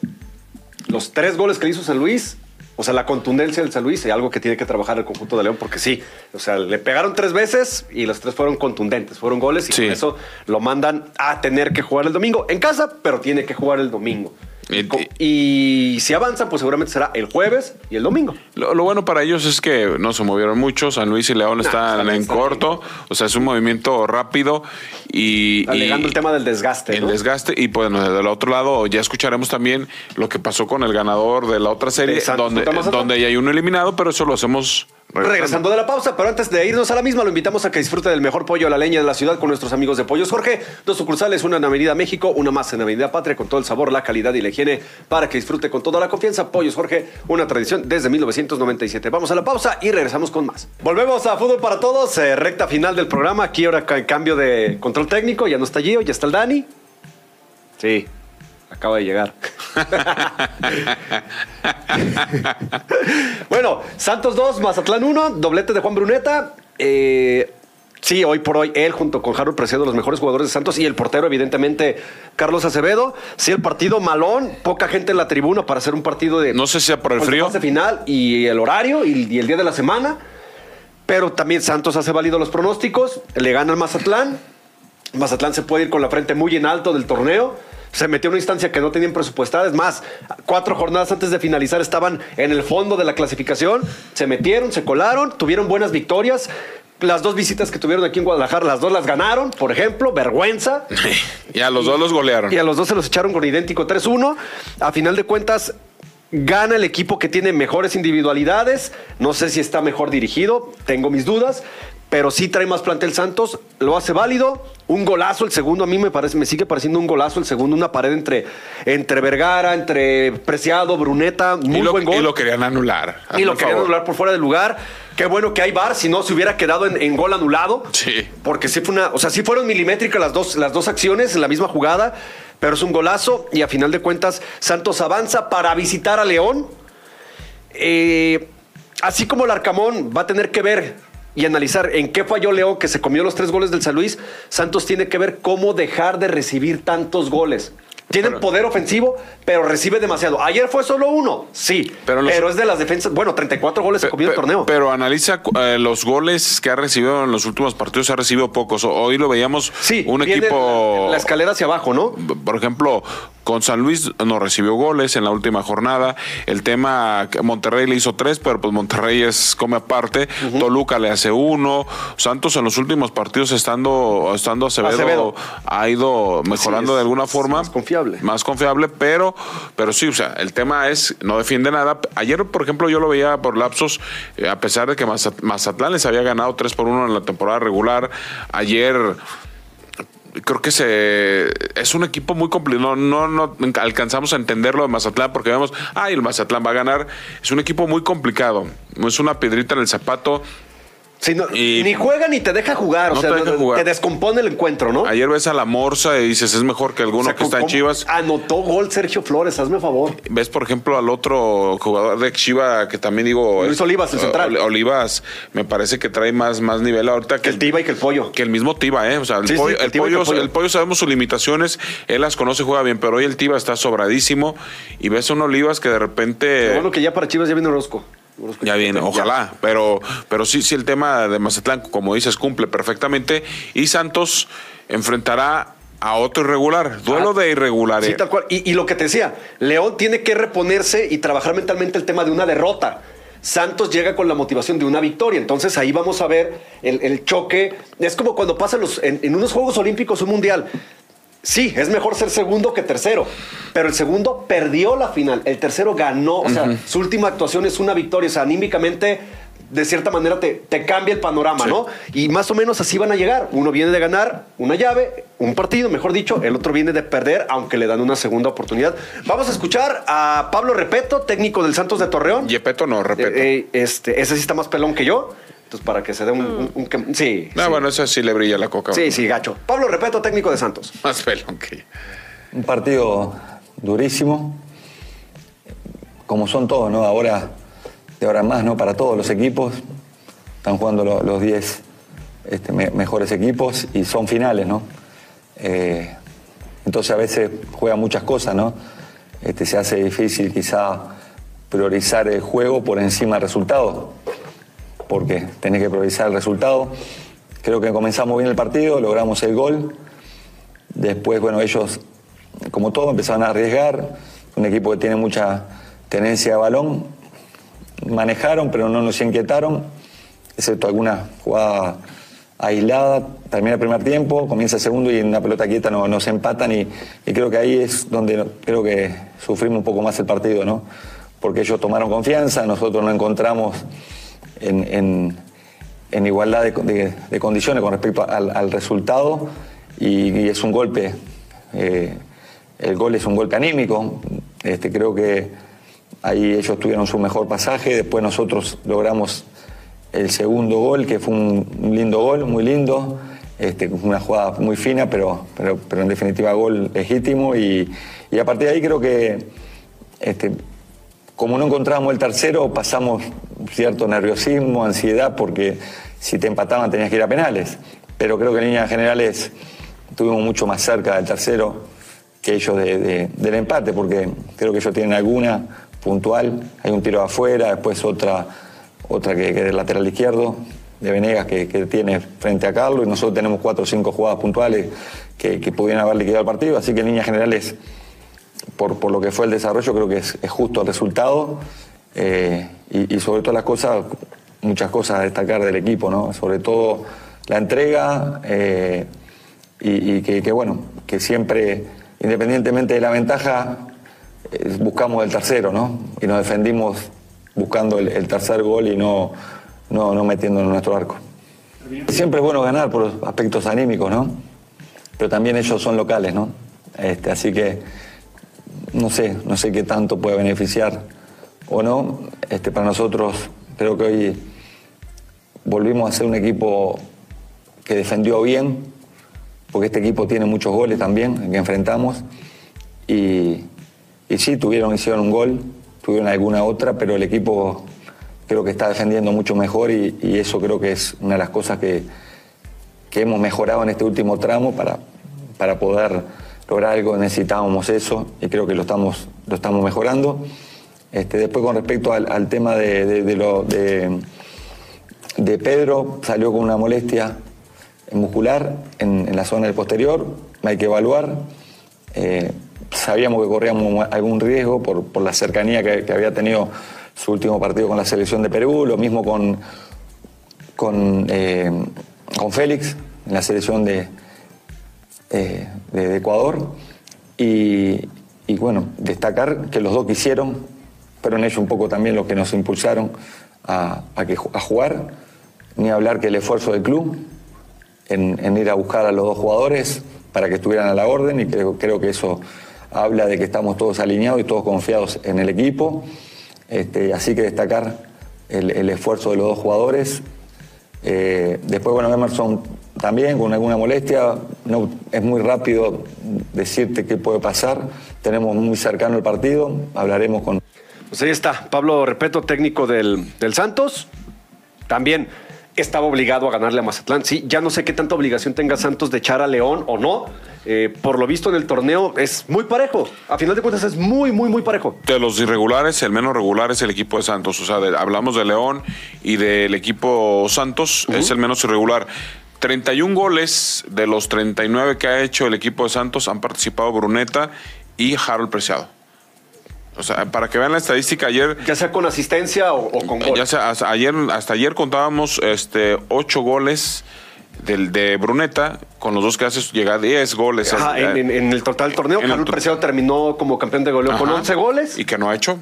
los tres goles que le hizo San Luis. O sea, la contundencia del San Luis es algo que tiene que trabajar el conjunto de León, porque sí, o sea, le pegaron tres veces y los tres fueron contundentes, fueron goles y por eso lo mandan a tener que jugar el domingo en casa, pero tiene que jugar el domingo. Y, si avanzan, pues seguramente será el jueves y el domingo. Lo, bueno para ellos es que no se movieron mucho. San Luis y León están en corto. O sea, es un movimiento rápido y. Alegando el tema del desgaste. El desgaste. Y pues del otro lado, ya escucharemos también lo que pasó con el ganador de la otra serie, donde, donde ya hay uno eliminado, pero eso lo hacemos Regresando de la pausa, pero antes de irnos a la misma, lo invitamos a que disfrute del mejor pollo a la leña de la ciudad con nuestros amigos de Pollos Jorge. Dos sucursales, una en Avenida México, una más en Avenida Patria, con todo el sabor, la calidad y la higiene para que disfrute con toda la confianza. Pollos Jorge, una tradición desde 1997. Vamos a la pausa y regresamos con más. Volvemos a Fútbol para Todos, eh, recta final del programa. Aquí ahora en cambio de control técnico, ya no está Gio, ya está el Dani. Sí, acaba de llegar. bueno, Santos 2, Mazatlán 1, doblete de Juan Bruneta. Eh, sí, hoy por hoy, él junto con Harold Preciado, los mejores jugadores de Santos y el portero, evidentemente, Carlos Acevedo. Sí, el partido malón, poca gente en la tribuna para hacer un partido de. No sé si sea por el frío. Fase final y el horario y, y el día de la semana. Pero también Santos hace válido los pronósticos, le gana al Mazatlán. Mazatlán se puede ir con la frente muy en alto del torneo se metió en una instancia que no tenían presupuestada. Es más, cuatro jornadas antes de finalizar estaban en el fondo de la clasificación. Se metieron, se colaron, tuvieron buenas victorias. Las dos visitas que tuvieron aquí en Guadalajara, las dos las ganaron, por ejemplo, vergüenza. y a los dos los golearon. Y a los dos se los echaron con idéntico 3-1. A final de cuentas, gana el equipo que tiene mejores individualidades. No sé si está mejor dirigido, tengo mis dudas, pero sí trae más plantel Santos, lo hace válido. Un golazo, el segundo a mí me parece, me sigue pareciendo un golazo, el segundo una pared entre, entre Vergara, entre Preciado, Bruneta, muy buen gol. Y lo querían anular. Y lo querían anular por fuera del lugar. Qué bueno que hay bar, si no se hubiera quedado en, gol anulado. Sí. Porque sí fue una, o sea, sí fueron milimétricas las dos, las dos acciones en la misma jugada, pero es un golazo y a final de cuentas Santos avanza para visitar a León. Eh, así como el Arcamón va a tener que ver y analizar en qué falló León que se comió los tres goles del San Luis, Santos tiene que ver cómo dejar de recibir tantos goles. Tienen poder ofensivo, pero recibe demasiado. Ayer fue solo uno, sí, pero, es de las defensas. Bueno, 34 goles se comió el torneo. Pero analiza eh, los goles que ha recibido en los últimos partidos, ha recibido pocos. Hoy lo veíamos sí, un equipo. la escalera hacia abajo, ¿no? Por ejemplo, con San Luis no recibió goles en la última jornada. El tema, Monterrey le hizo tres, pero pues Monterrey es come aparte. Toluca le hace uno. Santos en los últimos partidos estando, estando Acevedo, ha ido mejorando de alguna forma. Más confiable. Más confiable, pero, pero sí, o sea, el tema es, no defiende nada. Ayer, por ejemplo, yo lo veía por lapsos, eh, a pesar de que Mazatlán les había ganado 3 por 1 en la temporada regular. Ayer creo que se es un equipo muy complicado. No, no, alcanzamos a entenderlo de Mazatlán porque vemos, ay, el Mazatlán va a ganar. Es un equipo muy complicado. Es una piedrita en el zapato ni juega ni te deja jugar, o sea, te, descompone el encuentro, ¿no? Ayer ves a la Morsa y dices, es mejor que alguno que está en Chivas. Anotó gol Sergio Flores, hazme favor. Ves, por ejemplo, al otro jugador de Chivas que también digo... Luis Olivas, el central. Olivas, me parece que trae más, más nivel ahorita que... El Tiba y que el Pollo. Que el mismo Tiba, ¿eh? O sea, el, pollo, el, pollo, sabemos sus limitaciones, él las conoce, juega bien, pero hoy el Tiba está sobradísimo y ves a un Olivas que de repente... bueno que ya para Chivas ya viene Orozco. Ya viene, ojalá, pero, pero sí, sí el tema de Mazatlán, como dices, cumple perfectamente y Santos enfrentará a otro irregular, duelo ah, de irregulares. Sí, tal cual. Y, lo que te decía, León tiene que reponerse y trabajar mentalmente el tema de una derrota. Santos llega con la motivación de una victoria. Entonces ahí vamos a ver el, choque. Es como cuando pasan los, en, en, unos Juegos Olímpicos, un mundial. Sí, es mejor ser segundo que tercero, pero el segundo perdió la final, el tercero ganó, o sea, su última actuación es una victoria, o sea, anímicamente, de cierta manera te, te cambia el panorama, ¿no? Y más o menos así van a llegar. Uno viene de ganar una llave, un partido, mejor dicho, el otro viene de perder, aunque le dan una segunda oportunidad. Vamos a escuchar a Pablo Repeto, técnico del Santos de Torreón. Yepeto no, Repeto. Eh, eh, este, ese sí está más pelón que yo. Entonces, para que se dé un... un, sí. No, bueno, eso sí le brilla la coca. Sí, sí, gacho. Pablo Repeto, técnico de Santos. Más pelón que... Un partido durísimo, como son todos, ¿no? Ahora, de ahora más, ¿no? Para todos los equipos. Están jugando los 10 este, mejores equipos y son finales, ¿no? Eh, entonces a veces juega muchas cosas, ¿no? Este, se hace difícil quizá priorizar el juego por encima del resultado porque tenés que priorizar el resultado. Creo que comenzamos bien el partido, logramos el gol. Después, bueno, ellos, como todo, empezaron a arriesgar. un equipo que tiene mucha tenencia de balón. Manejaron, pero no nos inquietaron, excepto alguna jugada aislada. Termina el primer tiempo, comienza el segundo y en una pelota quieta no, nos empatan y, creo que ahí es donde creo que sufrimos un poco más el partido, ¿no? Porque ellos tomaron confianza, nosotros no encontramos en, igualdad de, condiciones con respecto al, resultado y, es un golpe. Eh, el gol es un golpe anímico. Este, creo que ahí ellos tuvieron su mejor pasaje, después nosotros logramos el segundo gol, que fue un, lindo gol, muy lindo, este, una jugada muy fina, pero, pero, pero en definitiva gol legítimo y, y, a partir de ahí creo que este, como no encontrábamos el tercero, pasamos cierto nerviosismo, ansiedad, porque si te empataban tenías que ir a penales. Pero creo que en líneas generales estuvimos mucho más cerca del tercero que ellos del empate, porque creo que ellos tienen alguna puntual, hay un tiro afuera, después otra, otra que, es del lateral izquierdo, de Venegas que, tiene frente a Carlos, y nosotros tenemos cuatro o cinco jugadas puntuales que, que pudieran haber liquidado el partido, así que en líneas generales por, por, lo que fue el desarrollo, creo que es, justo el resultado. Eh, y, sobre todas las cosas, muchas cosas a destacar del equipo, ¿no? Sobre todo la entrega eh, y, que, bueno, que siempre, independientemente de la ventaja, eh, buscamos el tercero, ¿no? Y nos defendimos buscando el, tercer gol y no, no, no metiéndonos en nuestro arco. Siempre es bueno ganar por aspectos anímicos, ¿no? Pero también ellos son locales, ¿no? Este, así que no sé, no sé qué tanto puede beneficiar o no. Este, para nosotros creo que hoy volvimos a ser un equipo que defendió bien, porque este equipo tiene muchos goles también que enfrentamos. Y, y sí, tuvieron, hicieron un gol, tuvieron alguna otra, pero el equipo creo que está defendiendo mucho mejor y, eso creo que es una de las cosas que, que hemos mejorado en este último tramo para, para poder lograr algo necesitábamos eso y creo que lo estamos, lo estamos mejorando. Este, después con respecto al, tema de, lo, de, Pedro, salió con una molestia muscular en, la zona del posterior, hay que evaluar. Eh, sabíamos que corríamos algún riesgo por, la cercanía que, había tenido su último partido con la selección de Perú, lo mismo con, con, eh, con Félix en la selección de, eh, de Ecuador. Y, bueno, destacar que los dos quisieron, fueron ellos un poco también los que nos impulsaron a, a jugar, ni hablar que el esfuerzo del club en, ir a buscar a los dos jugadores para que estuvieran a la orden y creo, creo que eso habla de que estamos todos alineados y todos confiados en el equipo. Este, así que destacar el, esfuerzo de los dos jugadores. Eh, después, bueno, Emerson también con alguna molestia. No, es muy rápido decirte qué puede pasar. Tenemos muy cercano el partido, hablaremos con... Pues ahí está, Pablo Repeto, técnico del, Santos. También estaba obligado a ganarle a Mazatlán. Sí, ya no sé qué tanta obligación tenga Santos de echar a León o no. Eh, por lo visto en el torneo es muy parejo. A final de cuentas es muy, muy, muy parejo. De los irregulares, el menos regular es el equipo de Santos. O sea, hablamos de León y del equipo Santos, es el menos irregular. 31 goles de los 39 que ha hecho el equipo de Santos han participado Bruneta y Harold Preciado. O sea, para que vean la estadística ayer. Ya sea con asistencia o, con gol. Ya sea, hasta ayer, hasta ayer contábamos este, 8 goles del, de Bruneta, con los dos que hace llega a 10 goles. en, el total torneo, Harold Preciado terminó como campeón de goleo con 11 goles. ¿Y que no ha hecho?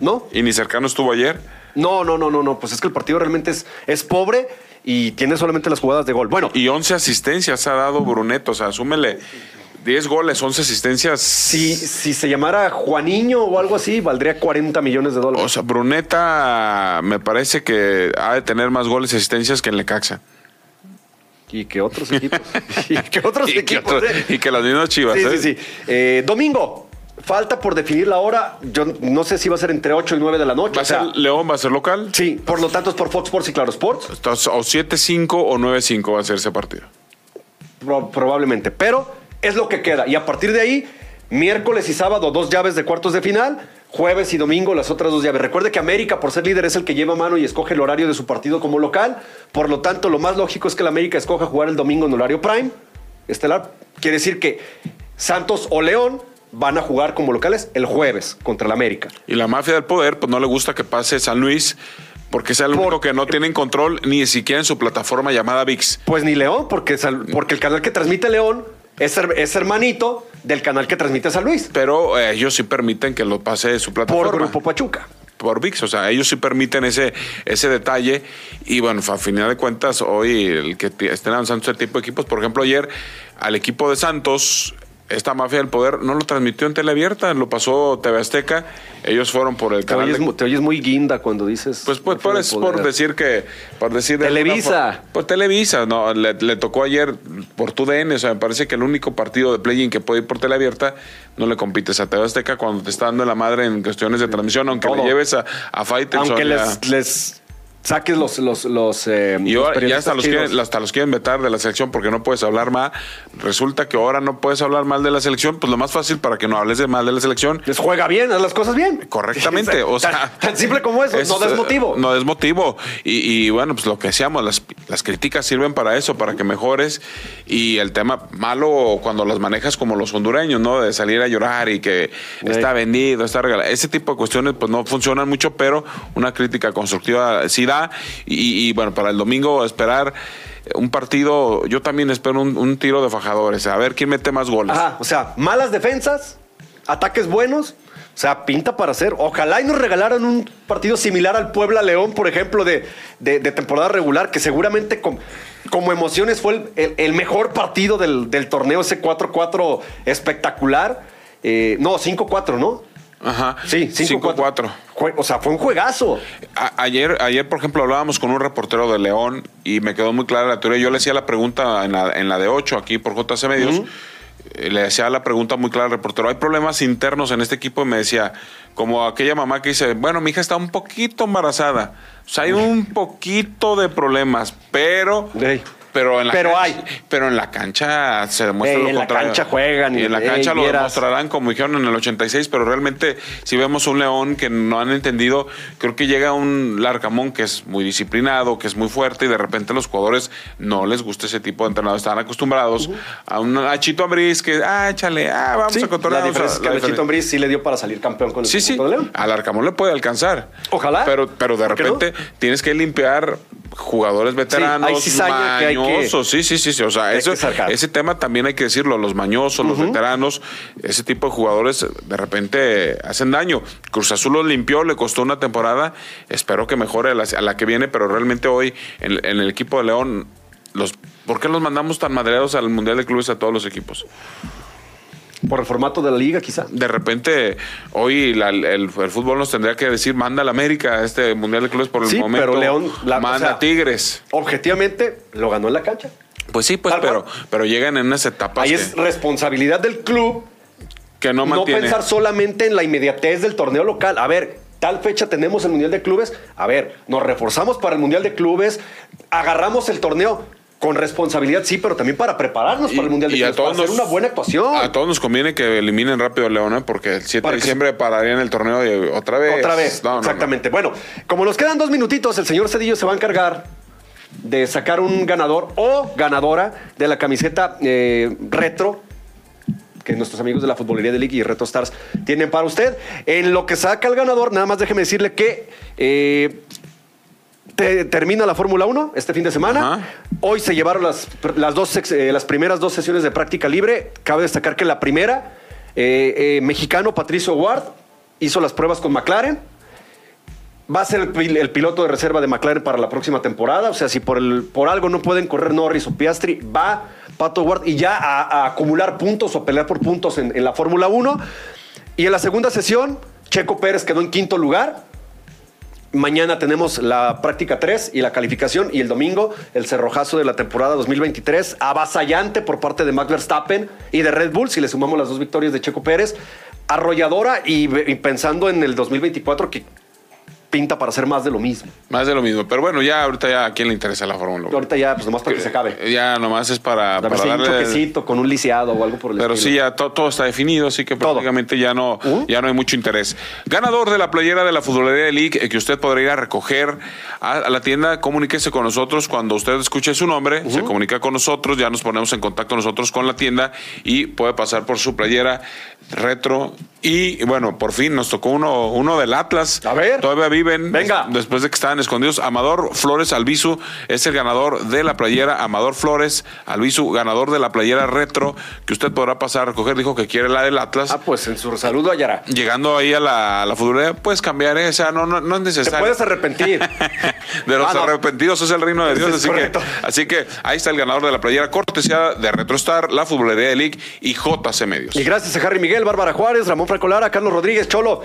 ¿No? ¿Y ni cercano estuvo ayer? No, no, no, no, no. Pues es que el partido realmente es, es pobre y tiene solamente las jugadas de gol. Bueno. Y 11 asistencias ha dado Bruneto, o sea, asúmele 10 goles, 11 asistencias. Si, si se llamara Juaniño o algo así, valdría 40 millones de dólares. O sea, Bruneta me parece que ha de tener más goles y asistencias que en Lecaxa. Y que otros equipos. y que otros equipos. ¿eh? y que las mismas chivas. Sí, sí, ¿eh? sí. Eh, domingo, Falta por definir la hora. Yo no sé si va a ser entre 8 y 9 de la noche. ¿Va a ser León? ¿Va a ser local? Sí, por lo tanto es por Fox Sports y Claro Sports. o 7-5 o 9-5 va a ser ese partido. probablemente. Pero es lo que queda. Y a partir de ahí, miércoles y sábado, dos llaves de cuartos de final. Jueves y domingo, las otras dos llaves. Recuerde que América, por ser líder, es el que lleva mano y escoge el horario de su partido como local. Por lo tanto, lo más lógico es que la América escoja jugar el domingo en horario prime. Estelar. Quiere decir que Santos o León van a jugar como locales el jueves contra el América. Y la mafia del poder, pues no le gusta que pase San Luis, porque es el único que no tienen control ni siquiera en su plataforma llamada VIX. Pues ni León, porque, porque el canal que transmite León es, es hermanito del canal que transmite San Luis. Pero eh, ellos sí permiten que lo pase su plataforma. Por Grupo Pachuca por VIX. O sea, ellos sí permiten ese, ese detalle. Y bueno, a final de cuentas, hoy el que estén avanzando este tipo de equipos, por ejemplo, ayer al equipo de Santos esta mafia del poder no lo transmitió en abierta, lo pasó TV Azteca. Ellos fueron por el canal. Te oyes, muy guinda cuando dices. Pues, pues por, por, decir que. Por decir Televisa. Por, Televisa, no. Le, tocó ayer por tu DN. O sea, me parece que el único partido de play-in que puede ir por abierta no le compites a TV Azteca cuando te está dando la madre en cuestiones de transmisión, aunque le lleves a, a Aunque les saques los. los, los eh, y ya hasta los, quieren, hasta los quieren vetar de la selección porque no puedes hablar mal. Resulta que ahora no puedes hablar mal de la selección. Pues lo más fácil para que no hables de mal de la selección. Les juega bien, haz las cosas bien. Correctamente. o sea, tan, simple como eso. no desmotivo. No desmotivo. Y, y bueno, pues lo que decíamos, las, las críticas sirven para eso, para que mejores. Y el tema malo cuando las manejas como los hondureños, ¿no? De salir a llorar y que está vendido, está regalado. Ese tipo de cuestiones, pues no funcionan mucho, pero una crítica constructiva sí da y, bueno, para el domingo esperar un partido, yo también espero un, tiro de fajadores, a ver quién mete más goles. o sea, malas defensas, ataques buenos. O sea, pinta para hacer. Ojalá y nos regalaran un partido similar al Puebla León, por ejemplo, de, temporada regular, que seguramente como emociones fue el, mejor partido del, torneo, ese 4-4 espectacular. Eh, no, 5-4, ¿no? Ajá. Sí, 5-4. O sea, fue un juegazo. ayer, ayer, por ejemplo, hablábamos con un reportero de León y me quedó muy clara la teoría. Yo le hacía la pregunta en la, en la de 8 aquí por JC Medios. Eh, le hacía la pregunta muy clara al reportero. ¿Hay problemas internos en este equipo? Y me decía, como aquella mamá que dice, bueno, mi hija está un poquito embarazada. O sea, hay un poquito de problemas, pero pero en la pero cancha, hay. Pero en la cancha se demuestra lo en contrario. En la cancha juegan. Y, en la cancha lo demostrarán, como dijeron en el 86, pero realmente si vemos un León que no han entendido, creo que llega un Larcamón que es muy disciplinado, que es muy fuerte y de repente los jugadores no les gusta ese tipo de entrenador. Están acostumbrados a un a Chito Ambriz que, ah, échale, ah, vamos a controlar. La diferencia es que a Chito Ambriz sí le dio para salir campeón con el Sí, sí, al Arcamón le puede alcanzar. Ojalá. Pero, pero de repente tienes que limpiar jugadores veteranos, sí, mañosos, sí, sí, sí, sí, o sea, ese tema también hay que decirlo, los mañosos, los veteranos, ese tipo de jugadores de repente hacen daño. Cruz Azul los limpió, le costó una temporada, espero que mejore a la, que viene, pero realmente hoy en, el equipo de León, los, ¿por qué los mandamos tan madreados al Mundial de Clubes a todos los equipos? Por el formato de la liga, quizá. De repente, hoy el, fútbol nos tendría que decir, manda a la América a este Mundial de Clubes por el sí, momento. pero León... manda a Tigres. Objetivamente, lo ganó en la cancha. Pues sí, pues, pero, pero llegan en unas etapas. Ahí es responsabilidad del club que no, no pensar solamente en la inmediatez del torneo local. A ver, tal fecha tenemos el Mundial de Clubes. A ver, nos reforzamos para el Mundial de Clubes, agarramos el torneo con responsabilidad, sí, pero también para prepararnos para el Mundial de Clubes, para hacer una buena actuación. A todos nos conviene que eliminen rápido a León, ¿eh? porque el 7 de diciembre pararían el torneo y otra vez. Otra vez, exactamente. bueno, como nos quedan dos minutitos, el señor Cedillo se va a encargar de sacar un ganador o ganadora de la camiseta eh, retro que nuestros amigos de la Futbolería de League y Retro Stars tienen para usted. En lo que saca el ganador, nada más déjeme decirle que eh, termina la Fórmula 1 este fin de semana. Hoy se llevaron las, las, dos, eh, las primeras dos sesiones de práctica libre. Cabe destacar que la primera, eh, eh, mexicano Patricio Ward hizo las pruebas con McLaren. Va a ser el, piloto de reserva de McLaren para la próxima temporada. O sea, si por, el, por algo no pueden correr Norris o Piastri, va Pato Ward y ya a, acumular puntos o pelear por puntos en, en la Fórmula 1. Y en la segunda sesión, Checo Pérez quedó en quinto lugar Mañana tenemos la práctica 3 y la calificación y el domingo el cerrojazo de la temporada 2023, avasallante por parte de Max Verstappen y de Red Bull, si le sumamos las dos victorias de Checo Pérez, arrolladora y, pensando en el 2024 que pinta para hacer más de lo mismo. Más de lo mismo. Pero bueno, ya ahorita ya a quién le interesa la Fórmula 1. Ahorita ya, pues nomás para que se acabe. Ya nomás es para, para hay un darle. choquecito con un lisiado o algo por el Pero estilo. sí, ya to- todo está definido, así que Todo. prácticamente ya no, ¿Uh? ya no hay mucho interés. Ganador de la playera de la Futbolería de League, eh, que usted podrá ir a recoger a, la tienda, comuníquese con nosotros. Cuando usted escuche su nombre, se comunica con nosotros, ya nos ponemos en contacto nosotros con la tienda y puede pasar por su playera retro. Y bueno, por fin nos tocó uno, uno del Atlas. A ver. Todavía Venga. Después de que estaban escondidos. Amador Flores Albizu es el ganador de la playera. Amador Flores Albizu, ganador de la playera retro, que usted podrá pasar a recoger. Dijo que quiere la del Atlas. Ah, pues en su saludo hallará. Llegando ahí a la, a la futbolera, puedes cambiar, ¿eh? o sea, no, no, no es Te necesario. puedes arrepentir. De los Ah, no. arrepentidos es el reino de Dios, Es así que, así que ahí está el ganador de la playera cortesía de RetroStar, la Futbolería de League y JC Medios. Y gracias a Harry Miguel, Bárbara Juárez, Ramón Franco Lara, Carlos Rodríguez, Cholo.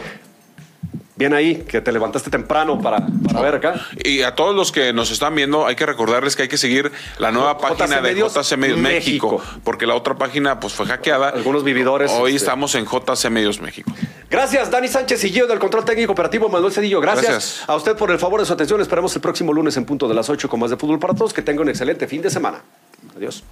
Bien ahí, que te levantaste temprano para, para ver acá. Y a todos los que nos están viendo, hay que recordarles que hay que seguir la nueva página de Medios JC Medios México, México. porque la otra página pues fue hackeada. Algunos vividores, Hoy este- estamos en JC Medios México. Gracias, Dani Sánchez y Gio del Control Técnico Operativo, Manuel Cedillo. Gracias, Gracias. a usted por el favor de su atención. Esperamos el próximo lunes en punto de las 8 con más de Fútbol para Todos. Que tenga un excelente fin de semana. Adiós.